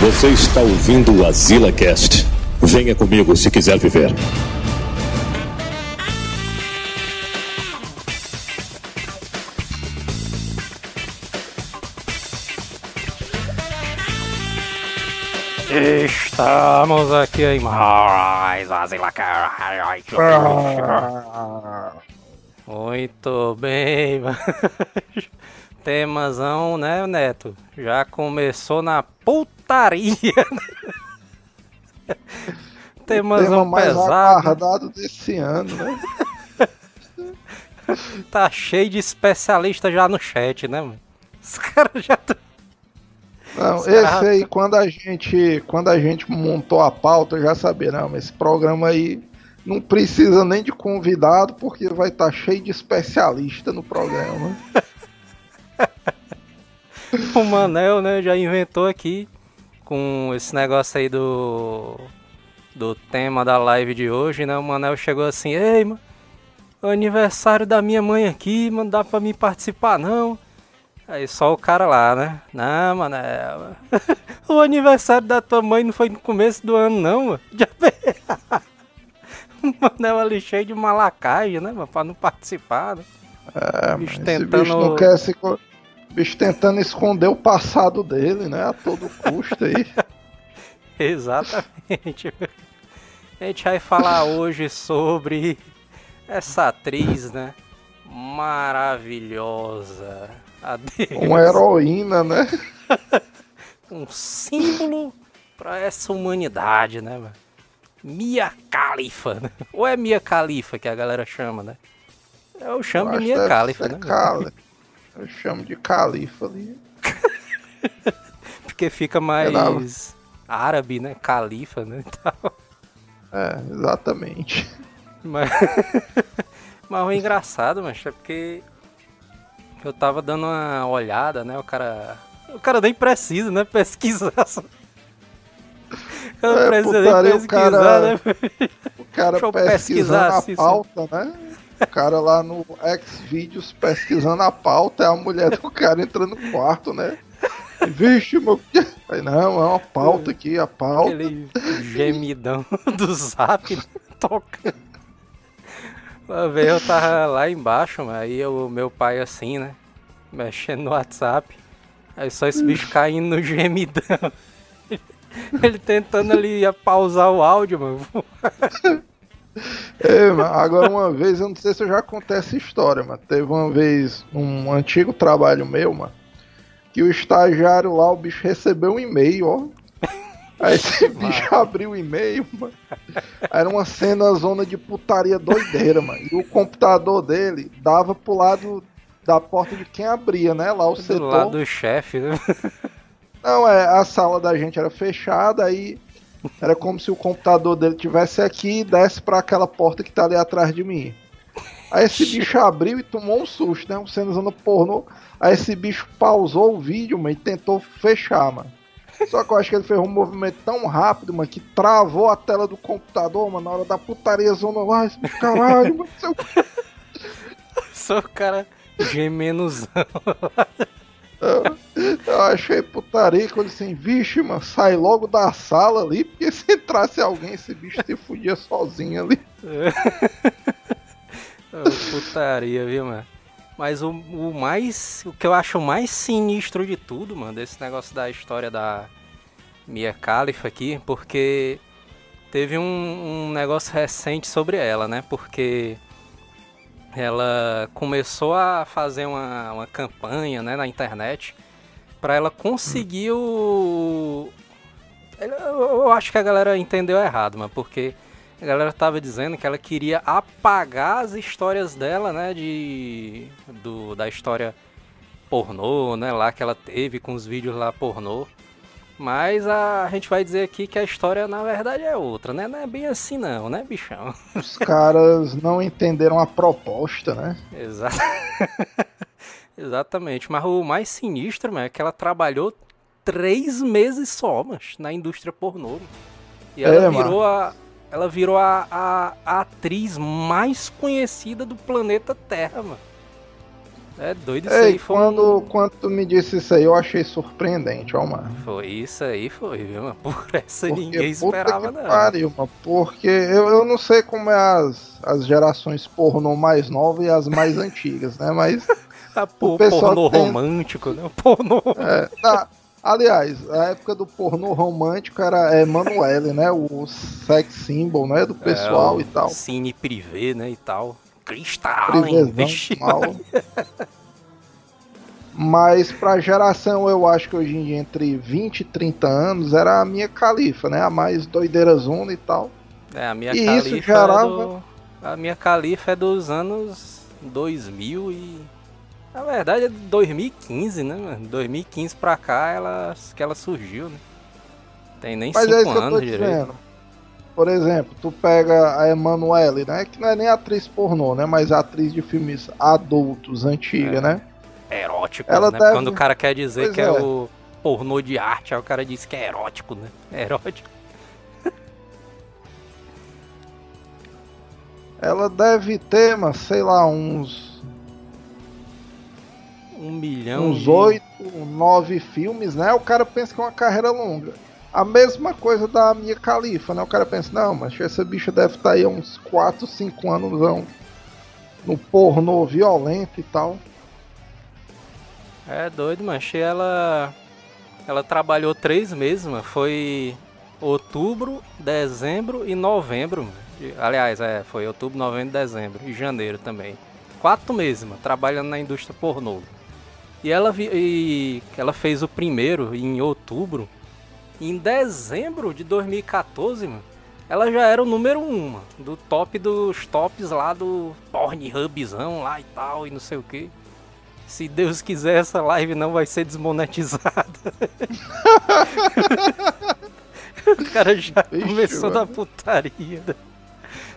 Você está ouvindo o Azila Cast. Venha comigo se quiser viver. Estamos aqui em mais Azila Cast. Muito bem, mano. Temazão, né, Neto? Já começou na putaria. Temazão tema mais pesado. aguardado desse ano, né? Tá cheio de especialista já no chat, né, mano? Os caras já. tão- Não, Os esse caras- aí, quando a gente, quando a gente montou a pauta, já sabia, não, mas esse programa aí não precisa nem de convidado, porque vai estar cheio de especialista no programa. O Manel, né, já inventou aqui com esse negócio aí do do tema da live de hoje, né? O Manel chegou assim: "Ei, mano, aniversário da minha mãe aqui, mano, dá pra mim participar não?" Aí só o cara lá, né? Não, Manel. o aniversário da tua mãe não foi no começo do ano não, mano. Já O Manel ali cheio de malacagem, né, mano, pra não participar, né? É, Bicho mas esse tentando- bicho não quer se. Bicho tentando esconder o passado dele, né? A todo custo aí. Exatamente. A gente vai falar hoje sobre essa atriz, né? Maravilhosa. Adeus. Uma heroína, né? Um símbolo pra essa humanidade, né, mano? Mia Khalifa, né? Ou é Mia Khalifa que a galera chama, né? Eu chamo Eu de Mia Khalifa, né? Cali- Eu chamo de Califa ali. Porque fica mais árabe, né? Califa, né? e tal. É, exatamente. Mas, mas o engraçado, mas é porque eu tava dando uma olhada, né? O cara. O cara nem precisa, né? Pesquisar. só. O cara É, putaria, nem o pesquisar, cara- né? O cara Deixa pesquisando pesquisar a pauta, né? O cara lá no Xvideos pesquisando a pauta, é a mulher do cara entrando no quarto, né? Vixe, meu. Aí, não, é uma pauta aqui, a pauta. Aquele gemidão do zap tocando. Uma eu tava lá embaixo, mas aí o meu pai assim, né? Mexendo no WhatsApp. Aí só esse bicho caindo no gemidão. Ele tentando ali pausar o áudio, mano. É, agora uma vez, eu não sei se eu já contei essa história, mas teve uma vez um antigo trabalho meu, mano, que o estagiário lá, o bicho recebeu um e-mail, ó. Aí esse bicho abriu o e-mail, mano. Era uma cena zona de putaria doideira, mano. E o computador dele dava pro lado da porta de quem abria, né? Lá o Do setor. lado do chefe, né? Não, é, a sala da gente era fechada, aí era como se o computador dele tivesse aqui e desse pra aquela porta que tá ali atrás de mim. Aí esse bicho abriu e tomou um susto, né? Um cenazona pornô. Aí esse bicho pausou o vídeo, mano, e tentou fechar, mano. Só que eu acho que ele fez um movimento tão rápido, mano, que travou a tela do computador, mano, na hora da putaria zona lá. Esse bicho, caralho, mano, seu Só o cara gemenuzão. Eu achei putaria quando assim, vixe, mano, sai logo da sala ali, porque se entrasse alguém, esse bicho se fudia sozinho ali. Ô, Putaria, viu, mano? Mas o, o mais. O que eu acho mais sinistro de tudo, mano, desse negócio da história da Mia Khalifa aqui, porque teve um, um negócio recente sobre ela, né? Porque ela começou a fazer uma, uma campanha né, na internet para ela conseguir o. Eu, acho que a galera entendeu errado, mano, porque a galera tava dizendo que ela queria apagar as histórias dela, né, de do, da história pornô, né, lá que ela teve com os vídeos lá pornô. Mas a, gente vai dizer aqui que a história na verdade é outra, né? Não é bem assim não, né, bichão? Os caras não entenderam a proposta, né? Exato. Exatamente. Mas o mais sinistro, mano, é que ela trabalhou três meses só, mas na indústria pornô. mano. E ela É, virou a. Ela virou a, a, a atriz mais conhecida do planeta Terra, mano. É doido isso Ei, aí. Foi quando, um- quando tu me disse isso aí, eu achei surpreendente, ó, mano. Foi isso aí, foi, viu, mano? Por essa Porque, ninguém esperava, que não. Pariu, mano, porque eu, eu não sei como é as, as gerações pornô mais novas e as mais antigas, né? Mas, Pô, o pessoal pornô tem- romântico, né? Pornô. é, na- aliás, a época do pornô romântico era Emanuele, né? O sex symbol, né? Do pessoal É, o e tal. Cine privê, né? E tal. Cristal, vixe, mal. Mas pra geração, eu acho que hoje em dia, entre 20 e 30 anos, era a minha califa, né? A mais doideira zona e tal. É, a minha E califa isso gerava- é do... A minha califa é dos anos 2000 e... Na verdade é de 2015, né, mano? 2015 pra cá ela... que ela surgiu, né? Tem nem Mas é 5 isso que eu tô anos direito. dizendo. Por exemplo, tu pega a Emanuele, né? Que não é nem atriz pornô, né? Mas atriz de filmes adultos, antiga, É. né? Erótico, Ela né? deve- Quando o cara quer dizer Pois que é. é. o pornô de arte, aí o cara diz que é erótico, né? Erótico. Ela deve ter, mas sei lá, uns, Um milhão uns oito, nove filmes, né? O cara pensa que é uma carreira longa. A mesma coisa da minha califa, né? O cara pensa, não, mas essa bicha deve estar aí há uns 4, 5 anos não, no pornô violento e tal. É doido, mano. Achei ela. Ela trabalhou três meses, mano. Foi outubro, dezembro e novembro. Mano. Aliás, é, foi outubro, novembro dezembro. E janeiro também. Quatro meses, mano, trabalhando na indústria pornô. E ela, vi- e ela fez o primeiro em outubro. Em dezembro de 2014, mano, ela já era o número um, mano, do top dos tops lá do Pornhubzão lá e tal, e não sei o que. Se Deus quiser, essa live não vai ser desmonetizada. o cara já Vixe, começou mano. na putaria. né?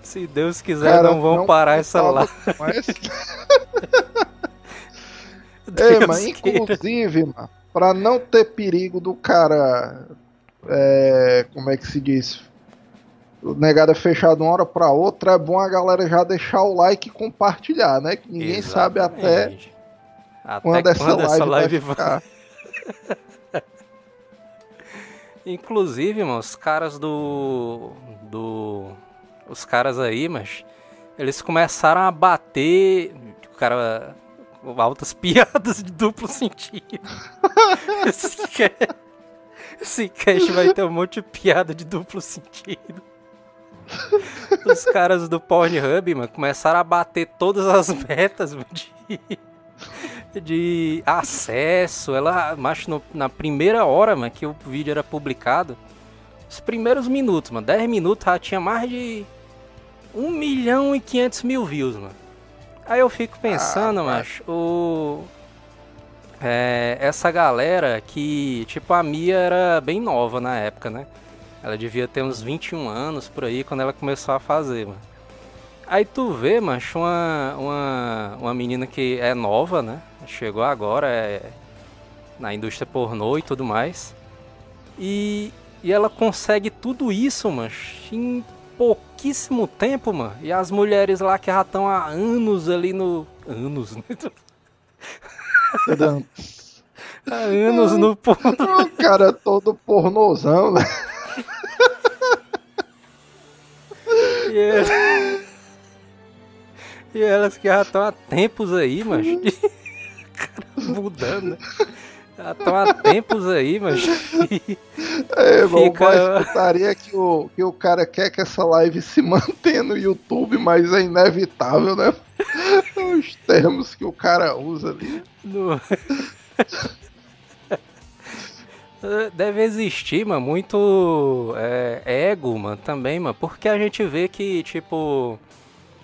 Se Deus quiser, Cara, não vão não parar essa live. Deus mas inclusive, mano, pra não ter perigo do cara. É, como é que se diz? O negado é fechado uma hora pra outra, é bom a galera já deixar o like e compartilhar, né? Que ninguém sabe até Exatamente. Até quando, essa live, essa live vai ficar. Inclusive, mano, os caras do. do. Os caras aí, mas. Eles começaram a bater. O cara. Altas piadas de duplo sentido. esse, ca- esse cast vai ter um monte de piada de duplo sentido. Os caras do Pornhub, mano, começaram a bater todas as metas de, de acesso. Ela, macho, no- na primeira hora, mano, que o vídeo era publicado, os primeiros minutos, mano, 10 minutos, já tinha mais de 1 milhão e 500 mil views, mano. Aí eu fico pensando, Ah, macho, o... é, essa galera que, tipo, a Mia era bem nova na época, né? Ela devia ter uns 21 anos por aí quando ela começou a fazer, mano. Aí tu vê, macho, uma, uma, uma menina que é nova, né? Chegou agora, é na indústria pornô e tudo mais. E, e ela consegue tudo isso, macho, em pouquíssimo tempo, mano. E as mulheres lá que já estão há anos ali no. Anos, né? Há anos no pornô. o cara é todo pornozão, né? E, é- e elas que já estão há tempos aí, mas. Cara, mudando. né? Já estão há tempos aí, mas. É, irmão, Fica- mas putaria que o, que o cara quer que essa live se mantenha no YouTube, mas é inevitável, né? Os termos que o cara usa ali. No- Deve existir, mano, muito é, ego, mano, também, mano, porque a gente vê que, tipo,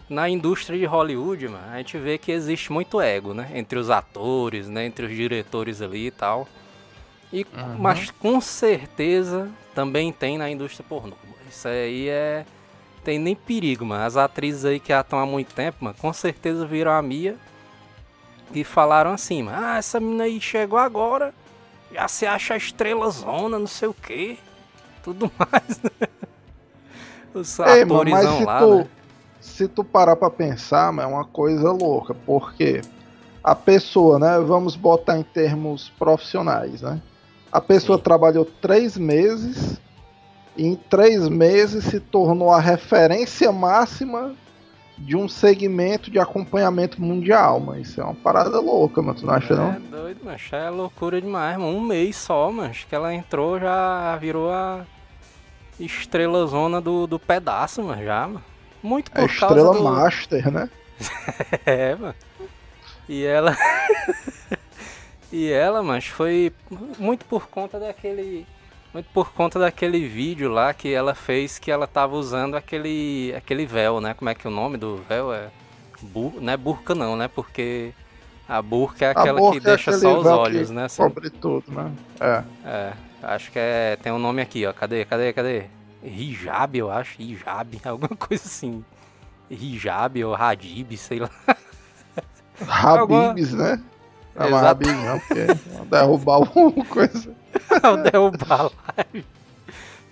na indústria de Hollywood, mano, a gente vê que existe muito ego, né, entre os atores, né, entre os diretores ali e tal. E, Mas com certeza também tem na indústria pornô. mano. Isso aí é. Tem nem perigo, mano. As atrizes aí que já estão há muito tempo, mano, com certeza viram a Mia e falaram assim, mano, ah, essa menina aí chegou agora, já se acha estrela zona, não sei o que, tudo mais. né? Os Ei, mano, mas atorzão se lá, tu, né? Se tu parar pra pensar, mano, é uma coisa louca, porque a pessoa, né? Vamos botar em termos profissionais, né? A pessoa Sim. trabalhou três meses e em três meses se tornou a referência máxima de um segmento de acompanhamento mundial, mas isso é uma parada louca, mano. Tu não acha, é não? É doido, mas é loucura demais, mano. Um mês só, mas que ela entrou já virou a estrela zona do, do pedaço, mano, já, mano. Muito por é causa estrela do... master, né? é, mano. E ela. e ela, mas foi muito por conta daquele. Muito por conta daquele vídeo lá que ela fez que ela tava usando aquele. aquele véu, né? Como é que é o nome do véu? É. Bur... Não é burca não, né? Porque a burca é aquela que é deixa só os olhos, né? Assim. Cobre tudo, né? É. É. Acho que é. Tem um nome aqui, ó. Cadê? Cadê? Cadê? Hijab, eu acho. Hijab, alguma coisa assim. Hijab ou Hadib, sei lá. Habibs, né? Não, mas Habib não, porque derrubar alguma coisa. Não, derrubar a live.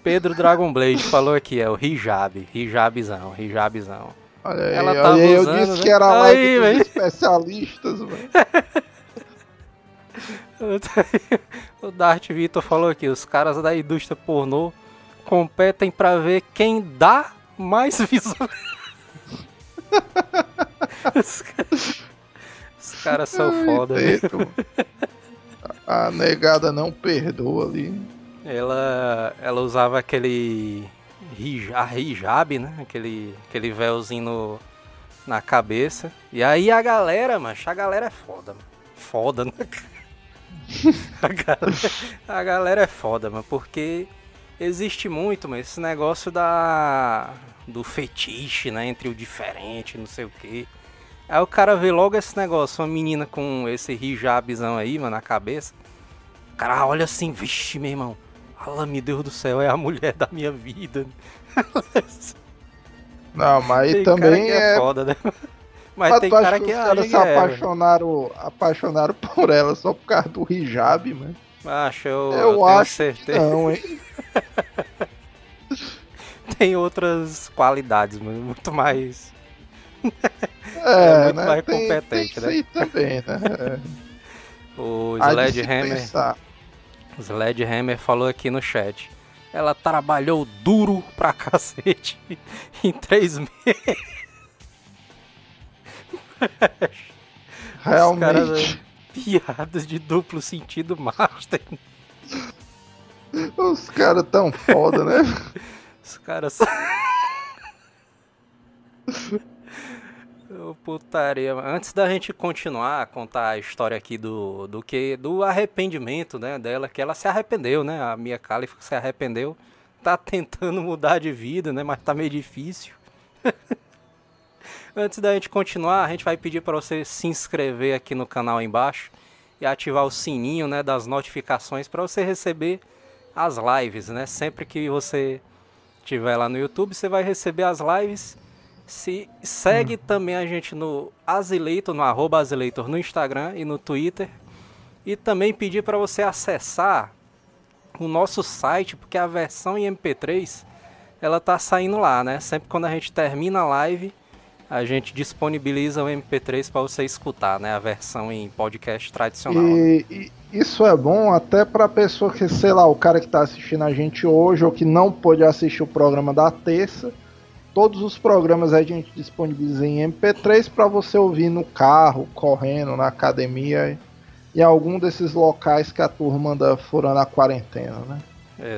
Pedro Dragonblade falou aqui, é o hijab, hijabzão, hijabzão. Olha aí, Ela tava olha aí, usando, eu disse né? que era live aí, dos especialistas, velho. o Dart Vitor falou aqui, os caras da indústria pornô competem para ver quem dá mais visão. os caras caras são Ai, foda, né? A negada não perdoa ali. Ela, ela usava aquele hijab, hijab, né? Aquele, aquele véuzinho no, na cabeça. E aí a galera, macho, a galera é foda, mano. Foda, né? a, galera, a galera é foda, mano, porque existe muito, mas esse negócio da do fetiche, né, entre o diferente, não sei o que. Aí o cara vê logo esse negócio, uma menina com esse hijabzão aí, mano, na cabeça. O cara olha assim, vixe, meu irmão. Fala, meu Deus do céu, é a mulher da minha vida. Não, mas tem também é... é... foda, né? Mas, mas tem cara que, que os caras se é, apaixonaram, apaixonaram por ela só por causa do hijab, mano. Acho, eu, eu, eu acho certeza. não, hein? tem outras qualidades, mano, muito mais é, é muito né? mais tem, competente, tem né? também, né? o Sledgehammer. O Sledgehammer falou aqui no chat. Ela trabalhou duro pra cacete em três meses. Realmente. Piadas de duplo sentido master. Os caras tão foda, né? Os caras. Putaria. Antes da gente continuar a contar a história aqui do, do que do arrependimento, né, dela, que ela se arrependeu, né? A Mia Khalifa se arrependeu. Tá tentando mudar de vida, né, mas tá meio difícil. Antes da gente continuar, a gente vai pedir para você se inscrever aqui no canal embaixo e ativar o sininho, né, das notificações para você receber as lives, né? Sempre que você estiver lá no YouTube, você vai receber as lives se segue hum. também a gente no Azileitor, no arroba Azileitor no Instagram e no Twitter. E também pedir para você acessar o nosso site, porque a versão em MP3 ela tá saindo lá, né? Sempre quando a gente termina a live, a gente disponibiliza o MP3 para você escutar, né? A versão em podcast tradicional. E, né? isso é bom até para pessoa que, sei lá, o cara que está assistindo a gente hoje ou que não pôde assistir o programa da terça Todos os programas a gente disponibiliza em MP3 para você ouvir no carro, correndo, na academia e algum desses locais que a turma anda furando a quarentena, né?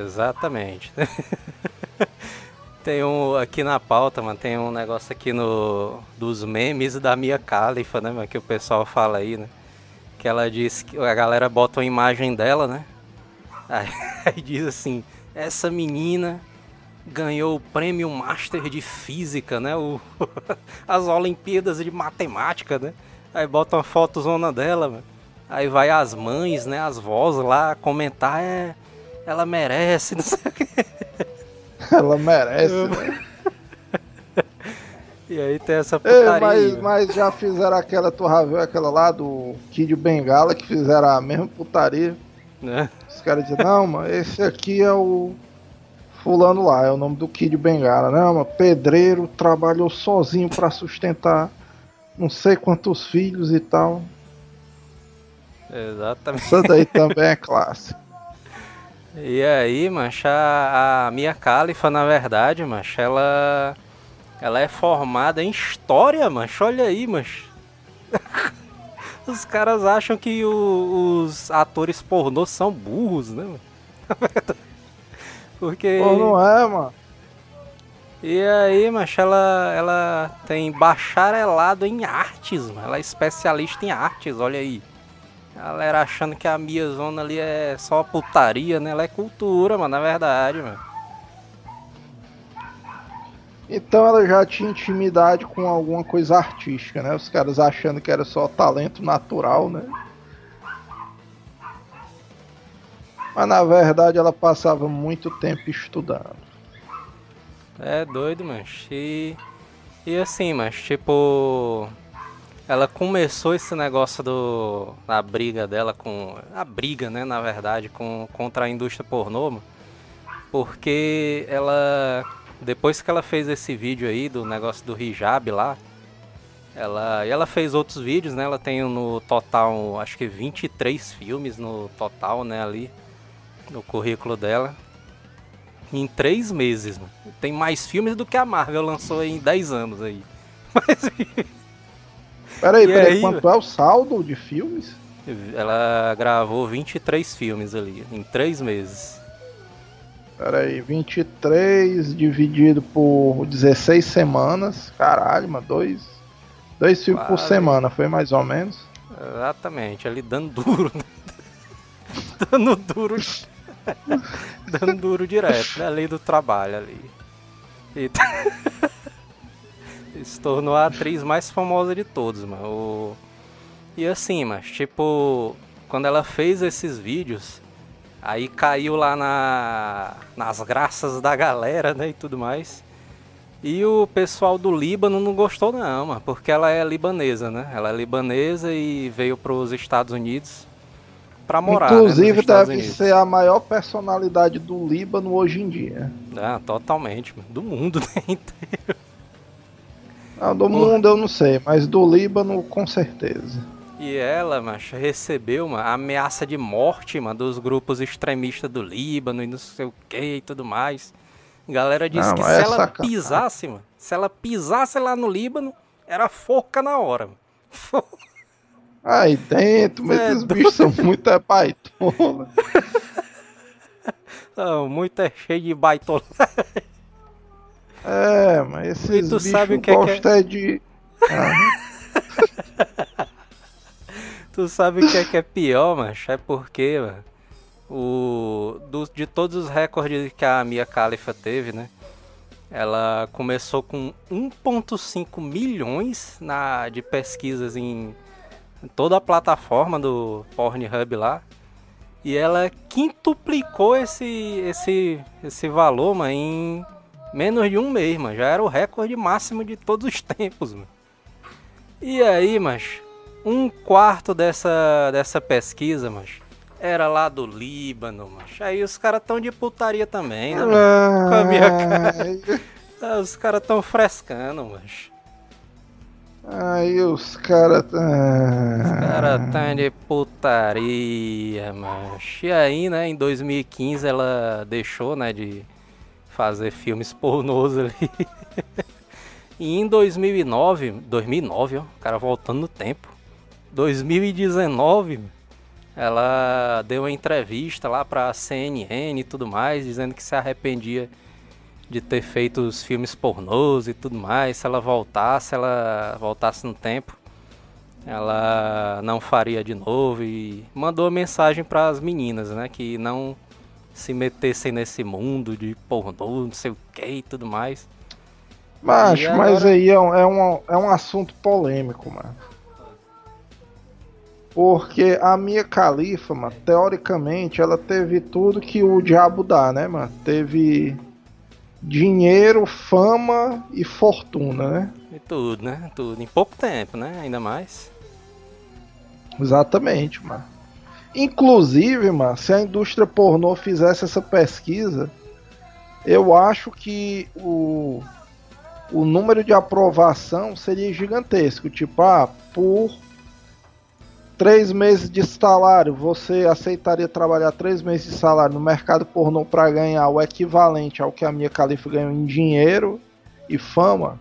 Exatamente. tem um aqui na pauta, mano, tem um negócio aqui no dos memes da Mia Khalifa, né, mano, que o pessoal fala aí, né? Que ela diz que a galera bota uma imagem dela, né? Aí, aí diz assim: "Essa menina ganhou o prêmio Master de Física, né? O, as Olimpíadas de Matemática, né? Aí bota uma fotozona dela, mano. Aí vai as mães, né? As vós lá comentar, é. Ela merece, não sei o quê. Ela merece, né? E aí tem essa putaria. Ei, mas, mas, já fizeram aquela, tu já viu aquela lá do Kid Bengala que fizeram a mesma putaria. É. Os caras dizem, não, mano, esse aqui é o fulano lá, é o nome do Kid Bengala, né? Uma pedreiro, trabalhou sozinho para sustentar não sei quantos filhos e tal. Exatamente. Isso daí também é clássico. E aí, mancha, a, a Mia Khalifa, na verdade, mancha, ela ela é formada em história, mancha. Olha aí, mancha. Os caras acham que o, os atores pornô são burros, né? Porque. Pô, não é, mano. E aí, mancha, ela, ela tem bacharelado em artes, mano. Ela é especialista em artes, olha aí. Galera achando que a Mia Zona ali é só putaria, né? Ela é cultura, mano, na verdade, mano. Então ela já tinha intimidade com alguma coisa artística, né? Os caras achando que era só talento natural, né? Mas na verdade ela passava muito tempo estudando. É doido, mas e e assim, mas tipo ela começou esse negócio do a briga dela com a briga, né, na verdade, com contra a indústria pornô, porque ela depois que ela fez esse vídeo aí do negócio do hijab lá, ela, e ela fez outros vídeos, né? Ela tem no total, acho que 23 filmes no total, né, ali no currículo dela. Em três meses, mano. Tem mais filmes do que a Marvel lançou em 10 anos aí. Mas Peraí, peraí, aí, quanto é o saldo de filmes? ela gravou 23 filmes ali em três meses. Peraí, 23 dividido por 16 semanas. Caralho, mano, dois, dois filmes por Quase. semana, foi mais ou menos. Exatamente, ali dando duro. né? dando duro. dando duro direto, né? Lei do trabalho ali. E... Se tornou a atriz mais famosa de todos, mano. O- E assim, mas tipo, quando ela fez esses vídeos, aí caiu lá na... nas graças da galera, né? E tudo mais. E o pessoal do Líbano não gostou não, mano, porque ela é libanesa, né? Ela é libanesa e veio para os Estados Unidos pra morar, né, Inclusive Estados deve Unidos. ser a maior personalidade do Líbano hoje em dia. Ah, totalmente, mano. do mundo, né? Não, do mundo eu não sei, mas do Líbano com certeza. E ela, macho, recebeu uma ameaça de morte, mano, dos grupos extremistas do Líbano e não sei o que e tudo mais. Galera disse Não, que se é ela sacanagem. pisasse, mano, se ela pisasse lá no Líbano, era forca na hora, mano. Forca. Aí dentro, mas É esses bichos são muito é baitola. Não, muito é cheio de baitola. É, mas esses E tu sabe o que é que é? de. Ah, Tu sabe o que é que é pior, macho? É porque, mano, o, do- de todos os recordes que a Mia Khalifa teve, né? Ela começou com 1.5 milhões na, de pesquisas em toda a plataforma do Pornhub lá. E ela quintuplicou esse, esse, esse valor, mano, em menos de um mês, mano. Já era o recorde máximo de todos os tempos, mano. E aí, mas um quarto dessa, dessa pesquisa, mas era lá do Líbano, mas aí os caras tão de putaria também, né? Com a minha Ah, Os caras tão frescando, mas Aí os caras. os caras tão de putaria, mas E aí, né, em 2015 ela deixou, né, de fazer filmes pornôs ali. E em 2009, 2009, ó, o cara voltando no tempo. 2019, ela deu uma entrevista lá pra CNN e tudo mais, dizendo que se arrependia de ter feito os filmes pornôs e tudo mais. Se ela voltasse, ela voltasse no tempo, ela não faria de novo e mandou mensagem para as meninas, né, que não se metessem nesse mundo de pornô, não sei o que e tudo mais. Macho, E mas agora- aí é um, é, um, é um assunto polêmico, mano. Porque a minha califa, mano, teoricamente, ela teve tudo que o diabo dá, né, mano? Teve dinheiro, fama e fortuna, né? E tudo, né? Tudo. Em pouco tempo, né? Ainda mais. Exatamente, mano. Inclusive, mano, se a indústria pornô fizesse essa pesquisa, eu acho que o, o número de aprovação seria gigantesco. Tipo, ah, por três meses de salário, você aceitaria trabalhar três meses de salário no mercado pornô para ganhar o equivalente ao que a minha califa ganhou em dinheiro e fama?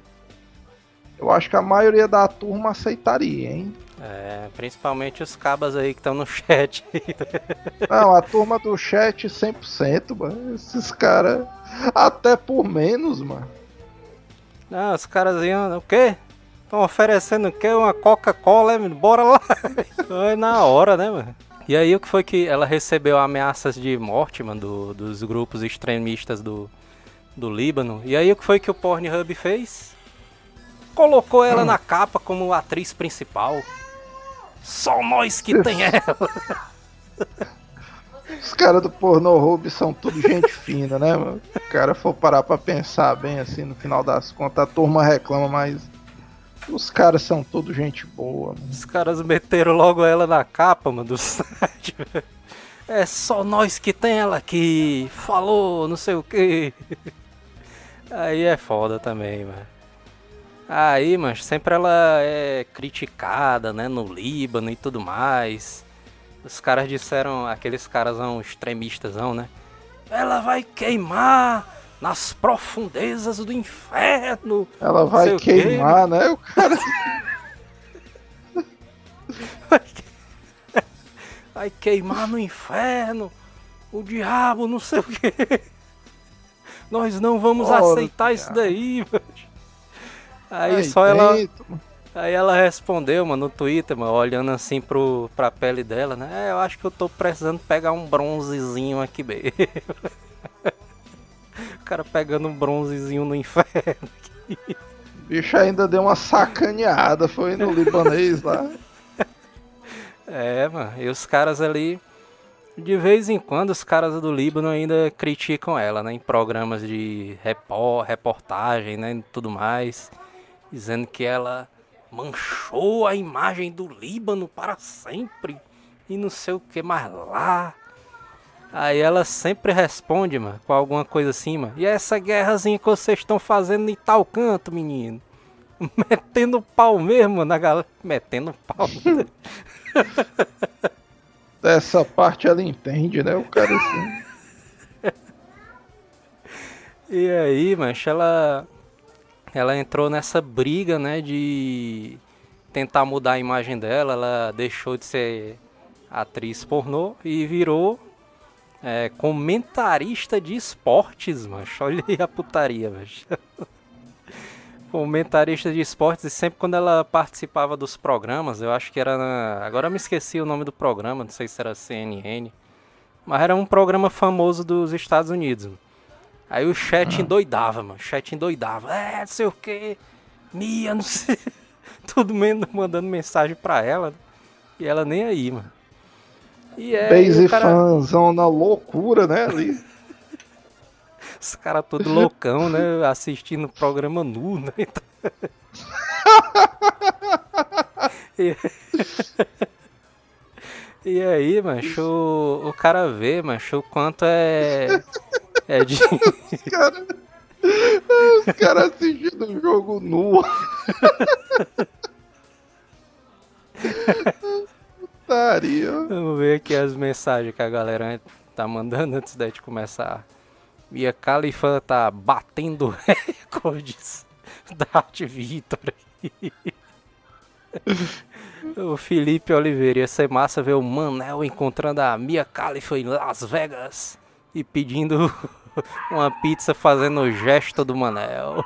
Eu acho que a maioria da turma aceitaria, hein? É, principalmente os cabas aí que estão no chat. Não, a turma do chat 100%, mano. Esses caras, até por menos, mano. Não, os caras iam, o quê? Estão oferecendo o quê? Uma Coca-Cola, bora lá. Foi na hora, né, mano? E aí o que foi que ela recebeu ameaças de morte, mano, do, dos grupos extremistas do, do Líbano. E aí o que foi que o Pornhub fez? Colocou ela hum. na capa como atriz principal. Só nós que tem ela. Os caras do pornô hub são tudo gente fina, né, mano? O cara for parar pra pensar bem assim, no final das contas, a turma reclama, mas os caras são tudo gente boa, mano. Os caras meteram logo ela na capa, mano, do site, É só nós que tem ela aqui. Falou, não sei o que. Aí é foda também, mano. Aí, mas sempre ela é criticada, né, no Líbano e tudo mais. Os caras disseram, aqueles caras são extremistas, né? Ela vai queimar nas profundezas do inferno. Ela vai queimar, né? O cara. vai queimar no inferno. O diabo, não sei o que. Nós não vamos Ora, aceitar isso daí, mano. Aí só ela. Aí ela respondeu, mano, no Twitter, mano, olhando assim pro, pra pele dela, né? É, eu acho que eu tô precisando pegar um bronzezinho aqui mesmo. o cara pegando um bronzezinho no inferno. O bicho ainda deu uma sacaneada, foi no libanês lá. É, mano, e os caras ali. De vez em quando os caras do Líbano ainda criticam ela, né? Em programas de reportagem, né? E tudo mais dizendo que ela manchou a imagem do Líbano para sempre e não sei o que mais lá. Aí ela sempre responde, mano, com alguma coisa assim, mano. E essa guerrazinha que vocês estão fazendo em tal canto, menino? Metendo pau mesmo na galera. Metendo pau. Essa parte ela entende, né? O cara assim. e aí, mancha, ela ela entrou nessa briga, né, de tentar mudar a imagem dela. Ela deixou de ser atriz pornô e virou é, comentarista de esportes, mancho. Olha aí a putaria, mancho. comentarista de esportes e sempre quando ela participava dos programas, eu acho que era na... agora eu me esqueci o nome do programa, não sei se era CNN, mas era um programa famoso dos Estados Unidos. Aí o chat ah. endoidava, mano. O chat endoidava. É, não sei o que. Mia, não sei. Todo mundo mandando mensagem pra ela. E ela nem aí, mano. E é. Base cara... fãzão na loucura, né? Ali. Os caras todos loucão, né? Assistindo o programa nu, né? e... e aí, macho, o, o cara vê, macho, o quanto é é de. Os caras os cara assistindo um jogo nu. Putaria. Vamos ver aqui as mensagens que a galera tá mandando antes da gente começar. Mia Khalifa tá batendo recordes da Arte Vitor. o Felipe Oliveira ia ser massa ver o Manel encontrando a Mia Khalifa em Las Vegas e pedindo uma pizza fazendo o gesto do Manel.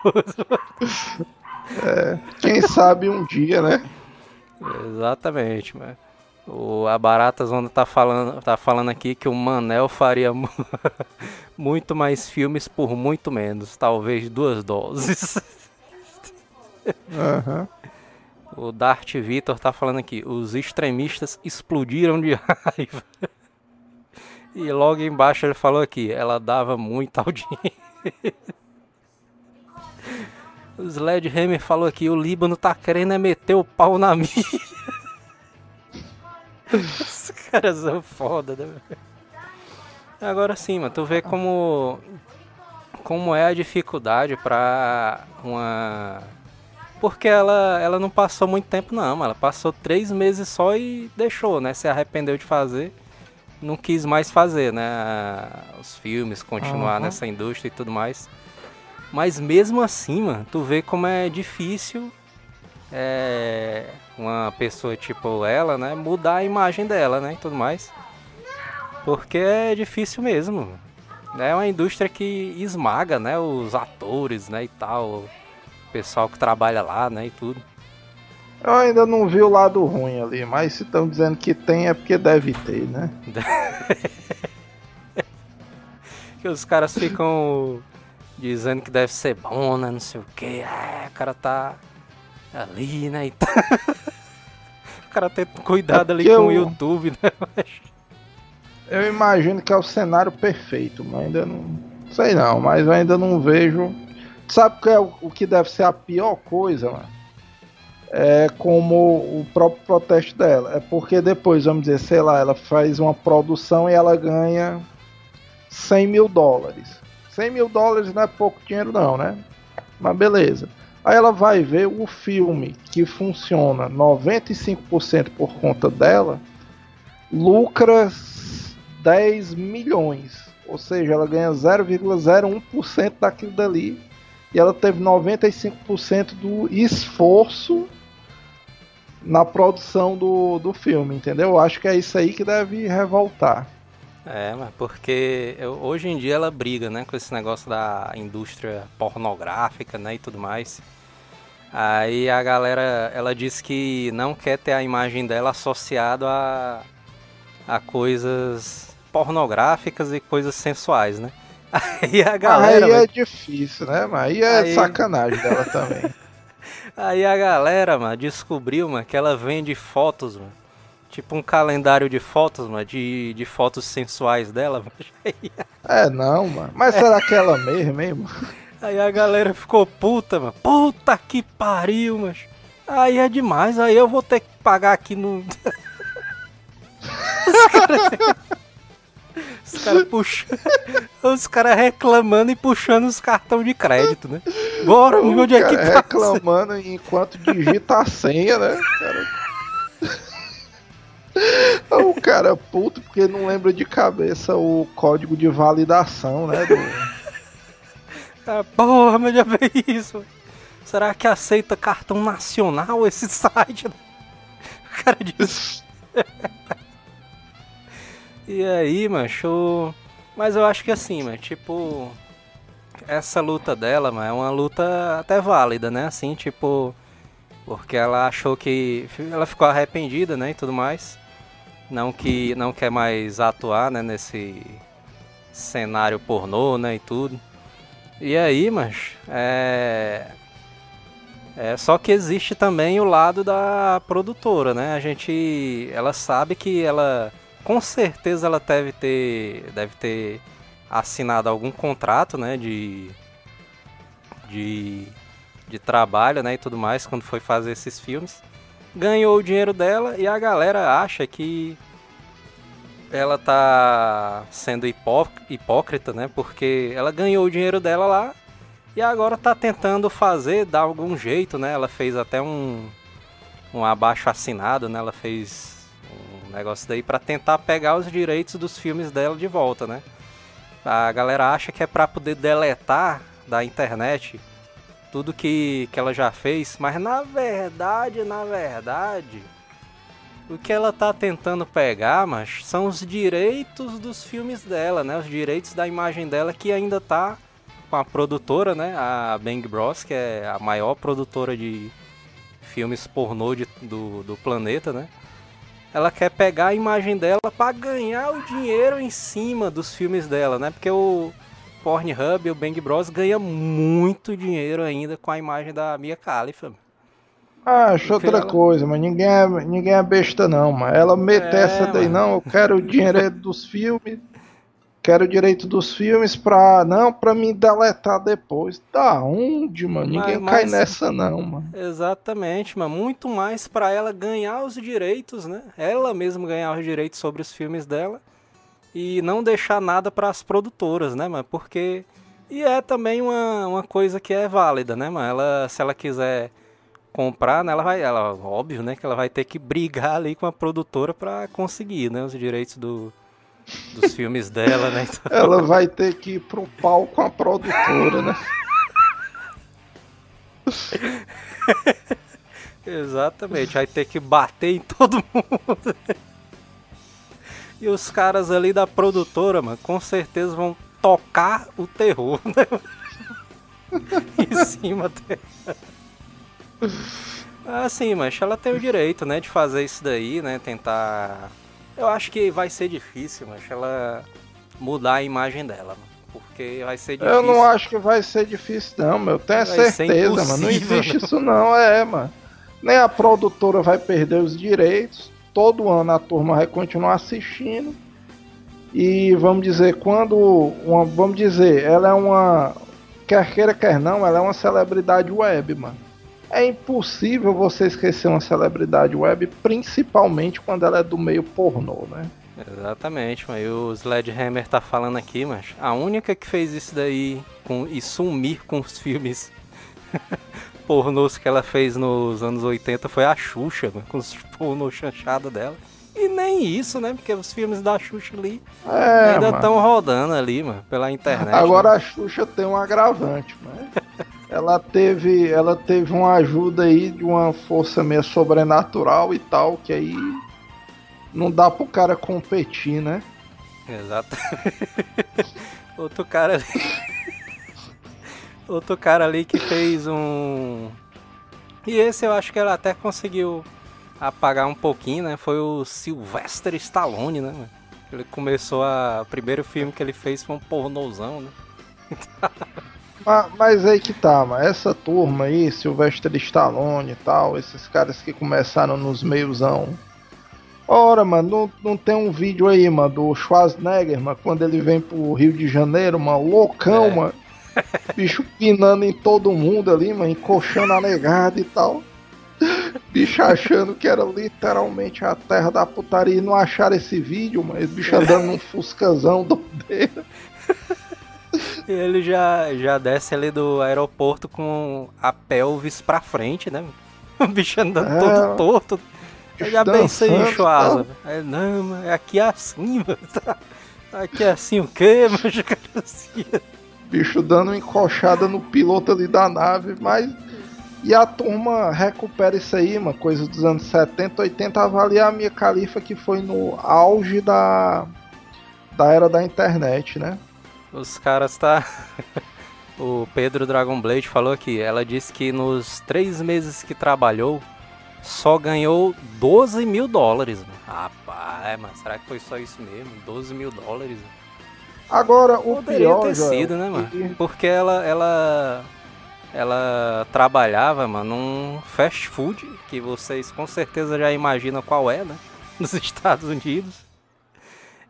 É, quem sabe um dia, né? Exatamente, mano. O, a Barata Zona tá falando, tá falando aqui que o Manel faria muito mais filmes por muito menos, talvez duas doses. Uhum. O Dart Vitor tá falando aqui, os extremistas explodiram de raiva. E logo embaixo ele falou aqui, ela dava muita audiência. o Sledgehammer falou aqui, o Líbano tá querendo é meter o pau na minha. Os caras são foda, né? Agora sim, mano, tu vê como como é a dificuldade para uma Porque ela, ela não passou muito tempo, não. Ela passou três meses só e deixou, né? Se arrependeu de fazer. Não quis mais fazer, né? Os filmes, continuar uhum. nessa indústria e tudo mais. Mas mesmo assim, mano, tu vê como é difícil é, uma pessoa tipo ela, né? Mudar a imagem dela, né? E tudo mais. Porque é difícil mesmo. É uma indústria que esmaga, né? Os atores, né? E tal pessoal que trabalha lá, né, e tudo. Eu ainda não vi o lado ruim ali, mas se estão dizendo que tem é porque deve ter, né? que os caras ficam dizendo que deve ser bom, né, não sei o que. É, o cara tá ali, né, e tá... o cara tem cuidado é ali com eu... o YouTube, né, Eu imagino que é o cenário perfeito, mas ainda não... Sei não, mas eu ainda não vejo Sabe que é o, o que deve ser a pior coisa, mano? É como o próprio protesto dela. É porque depois, vamos dizer, sei lá, ela faz uma produção e ela ganha 100 mil dólares. 100 mil dólares não é pouco dinheiro, não, né? Mas beleza. Aí ela vai ver o filme que funciona 95% por conta dela, lucra 10 milhões. Ou seja, ela ganha 0,01% daquilo dali e ela teve 95% do esforço na produção do, do filme, entendeu? Eu acho que é isso aí que deve revoltar. É, mas porque eu, hoje em dia ela briga, né, com esse negócio da indústria pornográfica, né, e tudo mais. Aí a galera, ela diz que não quer ter a imagem dela associada a, a coisas pornográficas e coisas sensuais, né? Aí a galera. Aí é difícil, né? Mas aí é aí... sacanagem dela também. Aí a galera, mano, descobriu, mano, que ela vende fotos, mano. Tipo um calendário de fotos, mano, de, de fotos sensuais dela. é, não, mano. Mas é. será que ela mesmo, mesmo? Aí a galera ficou puta, mano. Puta que pariu, mas. Aí é demais, aí eu vou ter que pagar aqui no. Os caras. Os caras puxando. Os caras reclamando e puxando os cartões de crédito, né? Bora, o onde é que passa? Reclamando enquanto digita a senha, né? Cara... o cara puto porque não lembra de cabeça o código de validação, né? Do... Ah, porra, mas já veio isso. Será que aceita cartão nacional esse site? O cara disse. E aí, macho. Mas eu acho que assim, mano, tipo. Essa luta dela, mano, é uma luta até válida, né? Assim, tipo. Porque ela achou que. Ela ficou arrependida, né? E tudo mais. Não que não quer mais atuar, né? Nesse cenário pornô, né? E tudo. E aí, mas. É. É, só que existe também o lado da produtora, né? A gente. Ela sabe que ela com certeza ela deve ter, deve ter assinado algum contrato, né, de, de, de trabalho, né, e tudo mais, quando foi fazer esses filmes. Ganhou o dinheiro dela e a galera acha que ela tá sendo hipócrita, né, porque ela ganhou o dinheiro dela lá e agora tá tentando fazer, dar algum jeito, né, ela fez até um, um abaixo assinado, né, ela fez negócio daí para tentar pegar os direitos dos filmes dela de volta, né? A galera acha que é para poder deletar da internet tudo que, que ela já fez, mas na verdade, na verdade, o que ela tá tentando pegar, mas são os direitos dos filmes dela, né? Os direitos da imagem dela que ainda tá com a produtora, né? A Bang Bros, que é a maior produtora de filmes pornô de, do, do planeta, né? Ela quer pegar a imagem dela para ganhar o dinheiro em cima dos filmes dela, né? Porque o Pornhub e o Bang Bros ganha muito dinheiro ainda com a imagem da Mia Khalifa. Ah, acho outra ela... coisa, mas ninguém é, ninguém é besta não, mas ela meter é, essa daí, mano. não, eu quero o dinheiro dos filmes, quero o direito dos filmes pra. Não, pra me deletar depois. Da onde, mano? Ninguém mas, cai nessa, não, mano. Exatamente, mano. Muito mais pra ela ganhar os direitos, né? Ela mesma ganhar os direitos sobre os filmes dela. E não deixar nada para as produtoras, né, mano? Porque. E é também uma, uma coisa que é válida, né, mano? Ela, se ela quiser comprar, né, ela vai, ela, óbvio, né, que ela vai ter que brigar ali com a produtora para conseguir, né, os direitos do, dos filmes dela, né? Então... Ela vai ter que ir pro pau com a produtora, né? Exatamente, vai ter que bater em todo mundo. E os caras ali da produtora, mano, com certeza vão tocar o terror, né? em cima dela. Assim, mas ela tem o direito, né, de fazer isso daí, né, tentar... Eu acho que vai ser difícil, mas ela mudar a imagem dela, mano. Porque vai ser difícil. Eu não acho que vai ser difícil, não, meu. Eu tenho vai certeza, mano. Não existe isso, não. É, mano. Nem a produtora vai perder os direitos. Todo ano a turma vai continuar assistindo. E vamos dizer, quando. Uma, vamos dizer, ela é uma. Quer queira, quer não, ela é uma celebridade web, mano. É impossível você esquecer uma celebridade web, principalmente quando ela é do meio pornô, né? Exatamente, mas o Sledgehammer tá falando aqui, mas a única que fez isso daí com, e sumir com os filmes pornôs que ela fez nos anos 80 foi a Xuxa, mano, com os pornôs chanchados dela. E nem isso, né? Porque os filmes da Xuxa ali é, ainda estão rodando ali, mano, pela internet. Agora né? a Xuxa tem um agravante, mano. ela teve, ela teve uma ajuda aí de uma força meio sobrenatural e tal, que aí não dá pro cara competir, né? Exato. Outro cara ali. Outro cara ali que fez um. E esse eu acho que ela até conseguiu apagar um pouquinho, né? Foi o Sylvester Stallone, né? Ele começou a. O primeiro filme que ele fez foi um pornozão, né? mas, mas aí que tá, mano. Essa turma aí, Sylvester Stallone e tal, esses caras que começaram nos meiozão Ora, mano, não, não tem um vídeo aí, mano, do Schwarzenegger, mano, quando ele vem pro Rio de Janeiro, mano, loucão, é. mano. Bicho pinando em todo mundo ali, mano, encoxando a negada e tal. Bicho achando que era literalmente a terra da putaria e não acharam esse vídeo, mano. Bicho andando num fuscazão doideira. Ele já, já desce ali do aeroporto com a pelvis pra frente, né? O bicho andando é, todo torto. Eu já pensei em Schwarza. Aí, não, é aqui é assim, mano. Aqui é assim o quê, mano? Assim. Bicho dando encoxada no piloto ali da nave, mas. E a turma recupera isso aí, uma coisa dos anos 70, 80, avaliar a minha califa que foi no auge da, da era da internet, né? Os caras tá. o Pedro Dragon Blade falou aqui, ela disse que nos três meses que trabalhou, só ganhou 12 mil dólares. Mano. Rapaz, mas será que foi só isso mesmo? 12 mil dólares? Agora, o Poderia pior, ter sido, né, mano? Porque ela, ela, ela trabalhava, mano, num fast food, que vocês com certeza já imaginam qual é, né? Nos Estados Unidos.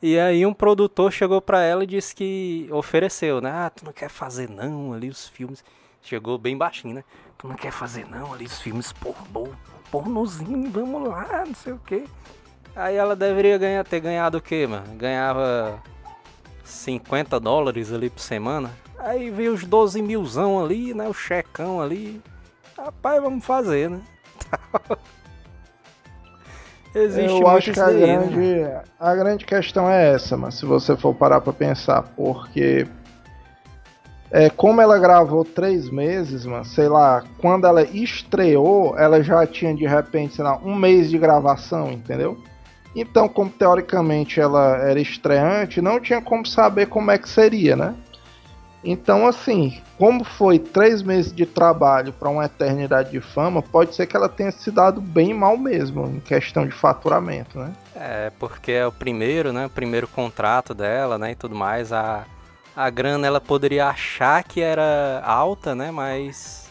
E aí um produtor chegou pra ela e disse que ofereceu, né? Ah, tu não quer fazer não ali os filmes. Chegou bem baixinho, né? Tu não quer fazer não ali os filmes por bom pornozinho, vamos lá, não sei o que. Aí ela deveria ganhar, ter ganhado o que, mano? Ganhava 50 dólares ali por semana. Aí veio os 12 milzão ali, né? O checão ali. Rapaz, vamos fazer, né? Existe Eu acho que a, daí, né, grande, né? a grande questão é essa, mas se você for parar pra pensar, porque é, como ela gravou três meses, mano, sei lá, quando ela estreou, ela já tinha de repente, sei lá, um mês de gravação, entendeu? Então, como teoricamente ela era estreante, não tinha como saber como é que seria, né? Então, assim, como foi três meses de trabalho para uma eternidade de fama, pode ser que ela tenha se dado bem mal mesmo, em questão de faturamento, né? É, porque é o primeiro, né? O primeiro contrato dela, né? E tudo mais. A a grana ela poderia achar que era alta, né? Mas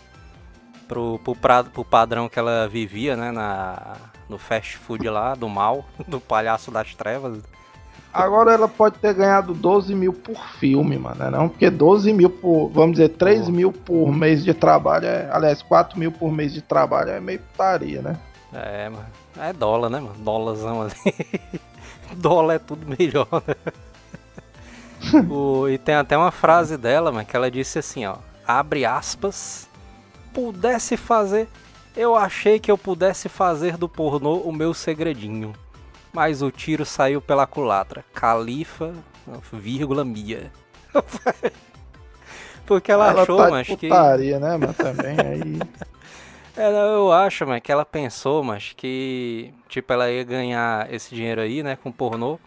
pro, pro, pra, pro padrão que ela vivia, né? Na, no fast food lá, do mal, do palhaço das trevas. Agora ela pode ter ganhado 12 mil por filme, mano, né? Não, porque 12 mil por, vamos dizer, 3 oh. mil por mês de trabalho, é, aliás, 4 mil por mês de trabalho é meio putaria, né? É, mano. É dólar, né, mano? Dólarzão ali. dólar é tudo melhor, né? o, e tem até uma frase dela, mas que ela disse assim, ó, abre aspas, pudesse fazer Eu achei que eu pudesse fazer do pornô o meu segredinho. Mas o tiro saiu pela culatra. Califa, vírgula, Mia. Porque ela, Ela achou, tá mas que. putaria, né? Mas também aí. É, eu acho, mas que ela pensou, mas que, tipo, ela ia ganhar esse dinheiro aí, né, com pornô,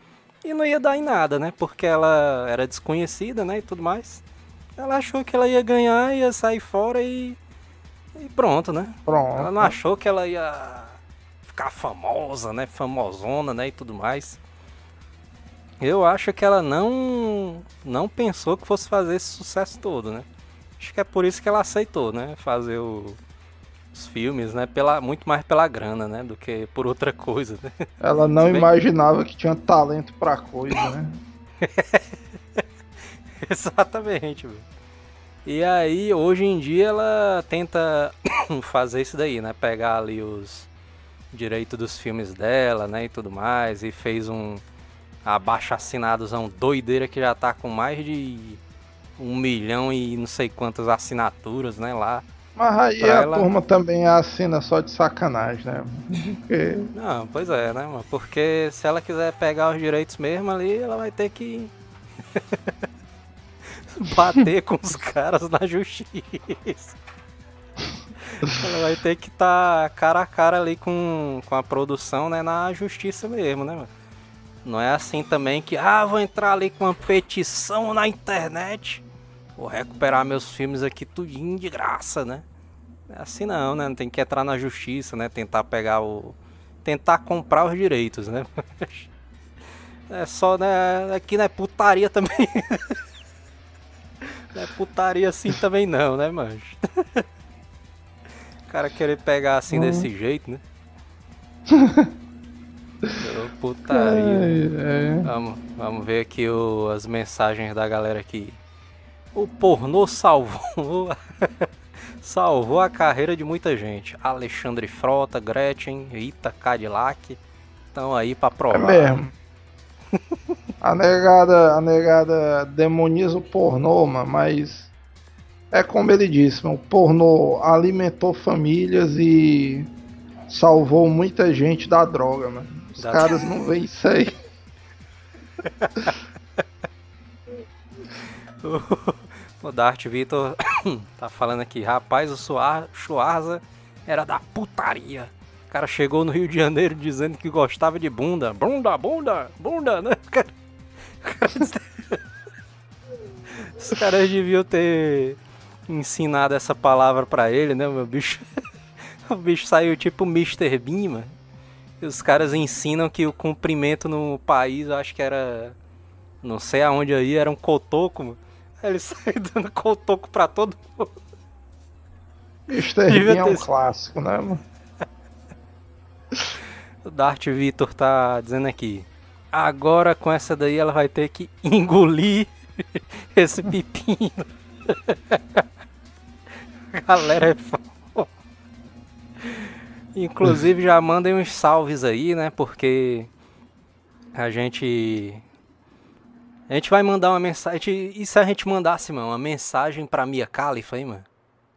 e não ia dar em nada, né, porque ela era desconhecida, né, e tudo mais. Ela achou que ela ia ganhar, ia sair fora e, e pronto, né. Pronto. Ela não achou que ela ia ficar famosa, né, famosona, né, e tudo mais. Eu acho que ela não, não pensou que fosse fazer esse sucesso todo, né. Acho que é por isso que ela aceitou, né, fazer o os filmes, né? Pela, muito mais pela grana, né? Do que por outra coisa, né? Ela não bem- imaginava que tinha talento pra coisa, né? Exatamente, velho. E aí, hoje em dia, ela tenta fazer isso daí, né? Pegar ali os direitos dos filmes dela, né? E tudo mais. E fez um abaixo assinadozão doideira que já tá com mais de um milhão e não sei quantas assinaturas, né? Lá. Mas aí a ela- turma também assina só de sacanagem, né? Porque Não, pois é, né, mano? Porque se ela quiser pegar os direitos mesmo ali, ela vai ter que bater com os caras na justiça. Ela vai ter que estar cara a cara ali com, com a produção, né, na justiça mesmo, né, mano? Não é assim também que, ah, vou entrar ali com uma petição na internet, vou recuperar meus filmes aqui tudinho de graça, né? É assim não, né? Tem que entrar na justiça, né? Tentar pegar o. Tentar comprar os direitos, né? É só, né? Aqui não é putaria também. Não é putaria assim também não, né, manjo? O cara querer pegar assim desse jeito, né? Ô, Putaria. é, é. Vamos, vamos ver aqui o- as mensagens da galera aqui. O pornô salvou salvou a carreira de muita gente. Alexandre Frota, Gretchen, Rita Cadillac estão aí pra É provar. mesmo. A negada, a negada demoniza o pornô, mano, mas é como ele disse, mano, o pornô alimentou famílias e salvou muita gente da droga, mano. Os Da- caras não veem isso aí. O Dart Vitor tá falando aqui, rapaz, o Schwarza era da putaria. O cara chegou no Rio de Janeiro dizendo que gostava de bunda. Bunda, bunda, bunda, né? O cara- Os caras deviam ter ensinado essa palavra pra ele, né, meu bicho? O bicho saiu tipo Mr. Bean, mano. E os caras ensinam que o comprimento no país, eu acho que era. Não sei aonde aí, era um cotoco, mano. Aí ele saiu dando cotoco pra todo mundo. Mr. Bean é um clássico, né, mano? O Dart Vitor tá dizendo aqui. Agora com essa daí ela vai ter que engolir esse pepino. Galera é foda. Inclusive já mandem uns salves aí, né? Porque a gente. A gente vai mandar uma mensagem. E se a gente mandasse, mano, uma mensagem pra Mia Khalifa, hein, mano?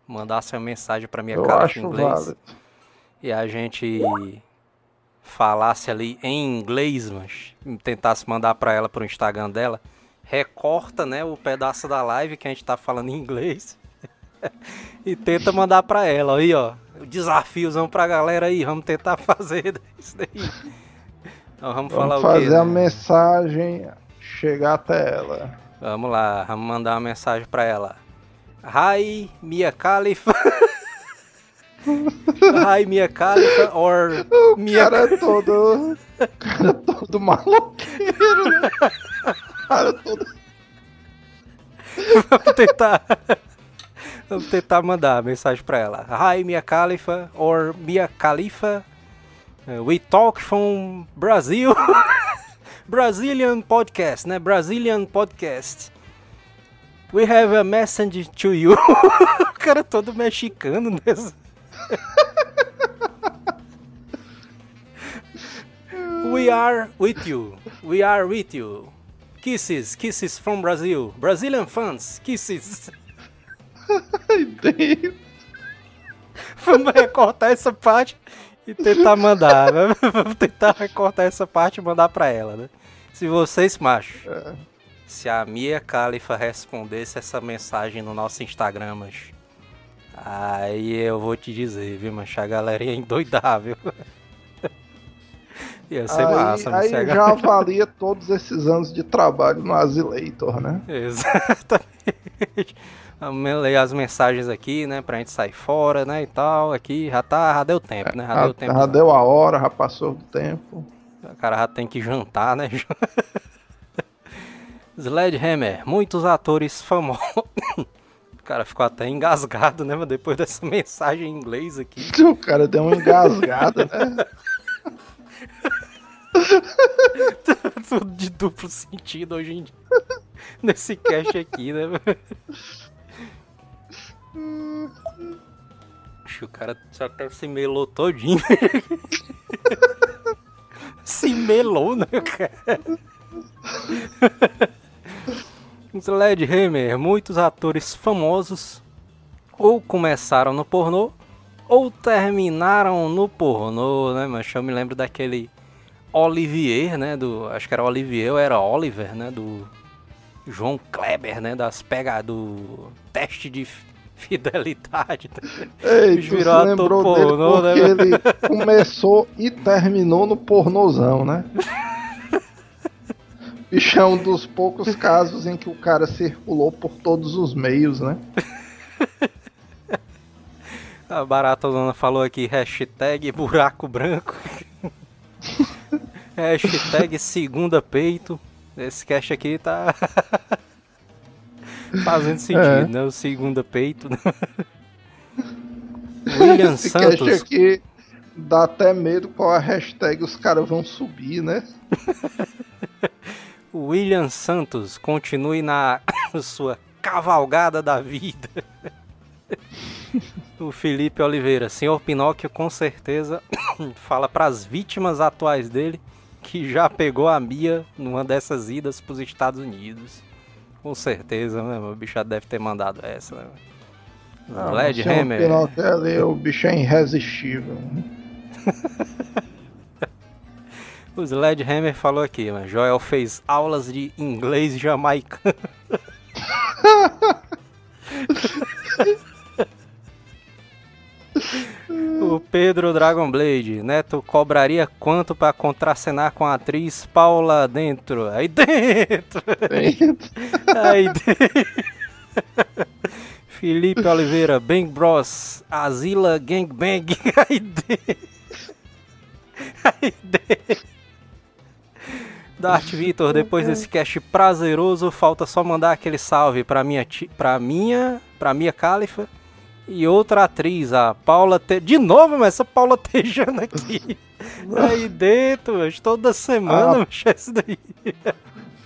Mandasse uma mensagem pra Mia Eu Khalifa em inglês válido. e a gente falasse ali em inglês, mas tentasse mandar pra ela pro Instagram dela, recorta, né, o pedaço da live que a gente tá falando em inglês e tenta mandar pra ela. Aí, ó, o desafiozão pra galera aí, vamos tentar fazer isso daí. Então vamos, falar Vamos o quê? fazer a né? mensagem chegar até ela. Vamos lá, vamos mandar uma mensagem pra ela. Hi, Mia Khalifa. Hi, Mia Khalifa, or O Mia cara é todo. Cara é todo maloqueiro, né? Cara todo. Vamos tentar. Vamos tentar mandar a mensagem pra ela. Hi, Mia Khalifa, or Mia Khalifa. Uh, we talk from Brazil. Brazilian podcast, né? Brazilian podcast. We have a message to you. o cara todo mexicano mesmo. We are with you. We are with you. Kisses, kisses from Brazil. Brazilian fans, kisses. Ai, Deus. Vamos recortar essa parte e tentar mandar. Né? Vamos tentar recortar essa parte e mandar pra ela, né? Se vocês, macho, É. se a Mia Khalifa respondesse essa mensagem no nosso Instagram, aí eu vou te dizer, viu, macho, a galera ia endoidar, viu? Ia ser aí massa, mas aí já avalia todos esses anos de trabalho no Asileitor, né? Exatamente. Vamos ler as mensagens aqui, né? Pra gente sair fora, né? E tal. Aqui já tá. Já deu tempo, né? Já, Já, deu tempo. já deu a hora, já passou do tempo. O cara já tem que jantar, né? Sledgehammer, muitos atores famosos. O cara ficou até engasgado, né? mano, Depois dessa mensagem em inglês aqui. O cara deu uma engasgada, né? Tudo de duplo sentido hoje em dia. Nesse cast aqui, né? Acho o cara só até se melou todinho. se melou, né, cara? Sledgehammer, muitos atores famosos ou começaram no pornô ou terminaram no pornô, né, mas eu me lembro daquele Olivier, né, do, acho que era Olivier ou era Oliver, né, do João Kleber, né, das pega do teste de fi- fidelidade. Ei, tu se lembrou pornô, né, dele porque ele começou e terminou no pornozão, né? Bicho é um dos poucos casos em que o cara circulou por todos os meios, né? A Barata Dona falou aqui, hashtag buraco branco. hashtag segunda peito. Esse cast aqui tá fazendo sentido, É. né? O segunda peito. né? William Esse cast Santos. aqui dá até medo qual a hashtag os caras vão subir, né? William Santos, continue na sua cavalgada da vida. o Felipe Oliveira, senhor Pinóquio com certeza fala para as vítimas atuais dele que já pegou a Mia numa dessas idas para os Estados Unidos. Com certeza, né? O bicho já deve ter mandado essa, né? Ah, Sledgehammer. o Pinóquio ali, o bicho é irresistível. O Sledgehammer falou aqui, mas Joel fez aulas de inglês jamaicano. o Pedro Dragon Blade, Neto cobraria quanto pra contracenar com a atriz Paula dentro? Aí dentro! Aí dentro! Felipe Oliveira, Bang Bros, Azila Gangbang, aí dentro! Aí dentro! Dart Vitor, depois desse cast prazeroso, falta só mandar aquele salve pra minha, ti- pra minha, pra minha Califa e outra atriz, a Paula Te... De novo, mas essa Paula Tejano aqui. Aí dentro, mas toda semana, mas esse daí.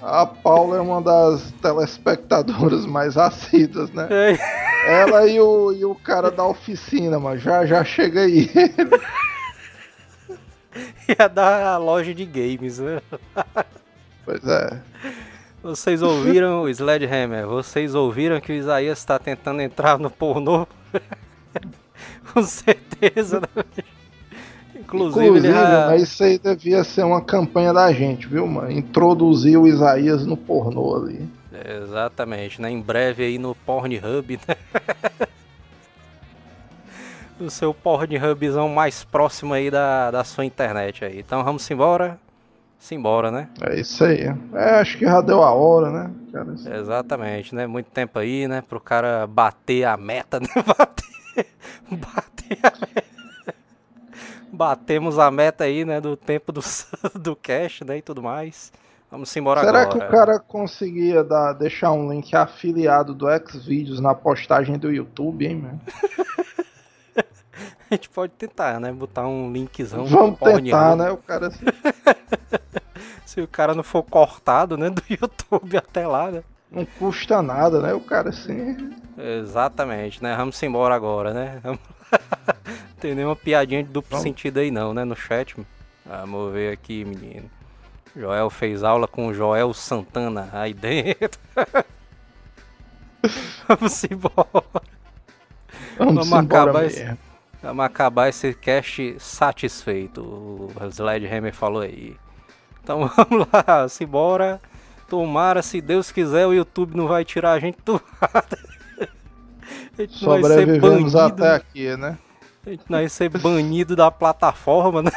A Paula é uma das telespectadoras mais assíduas, né? É, Ela e o, e o cara da oficina, mas já já chega aí. dar a loja de games, né? pois é. Vocês ouviram o Sledgehammer? Vocês ouviram que o Isaías está tentando entrar no pornô? Com certeza. né? Inclusive, Inclusive, já... mas isso aí devia ser uma campanha da gente, viu, mano? Introduzir o Isaías no pornô ali. Exatamente, né? Em breve aí no Pornhub, né? o seu Pornhubzão mais próximo aí da, da sua internet aí. Então vamos embora. Simbora, né? É isso aí. É, acho que já deu a hora, né? Cara, Exatamente, né? Muito tempo aí, né? Pro cara bater a meta, né? Bater, bater a meta. Batemos a meta aí, né? Do tempo do, do cash, né? E tudo mais. Vamos embora Será agora. que o cara conseguia dar, deixar um link afiliado do Xvideos na postagem do YouTube, hein, mano? A gente pode tentar, né? Botar um linkzão. Vamos tentar, né? O cara Se o cara não for cortado, né? Do YouTube até lá, né? não custa nada, né? O cara assim. Exatamente, né? Vamos embora agora, né? Vamos- Tem nenhuma piadinha de duplo Vamos. sentido aí não, né? No chat. Vamos ver aqui, menino. Joel fez aula com o Joel Santana aí dentro. Vamos embora. Vamos, Vamos embora acabar esse-. Vamos acabar esse cast satisfeito, o Sledgehammer falou aí. Então vamos lá, simbora. Tomara, se Deus quiser, o YouTube não vai tirar a gente do Sobrevivemos até aqui, né? A gente não vai ser banido da plataforma, né?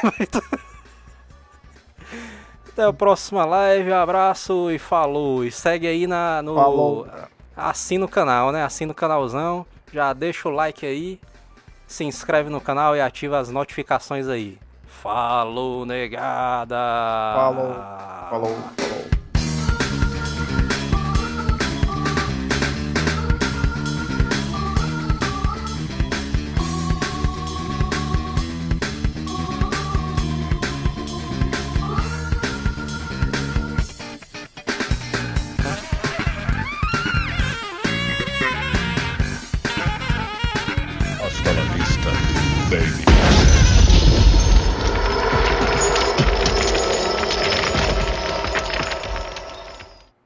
Até a próxima live, abraço e falou. E segue aí na, no. Falou. Assina o canal, né? Assina o canalzão. Já deixa o like aí. Se inscreve no canal e ativa as notificações aí. Falou, negada! Falou, falou, falou.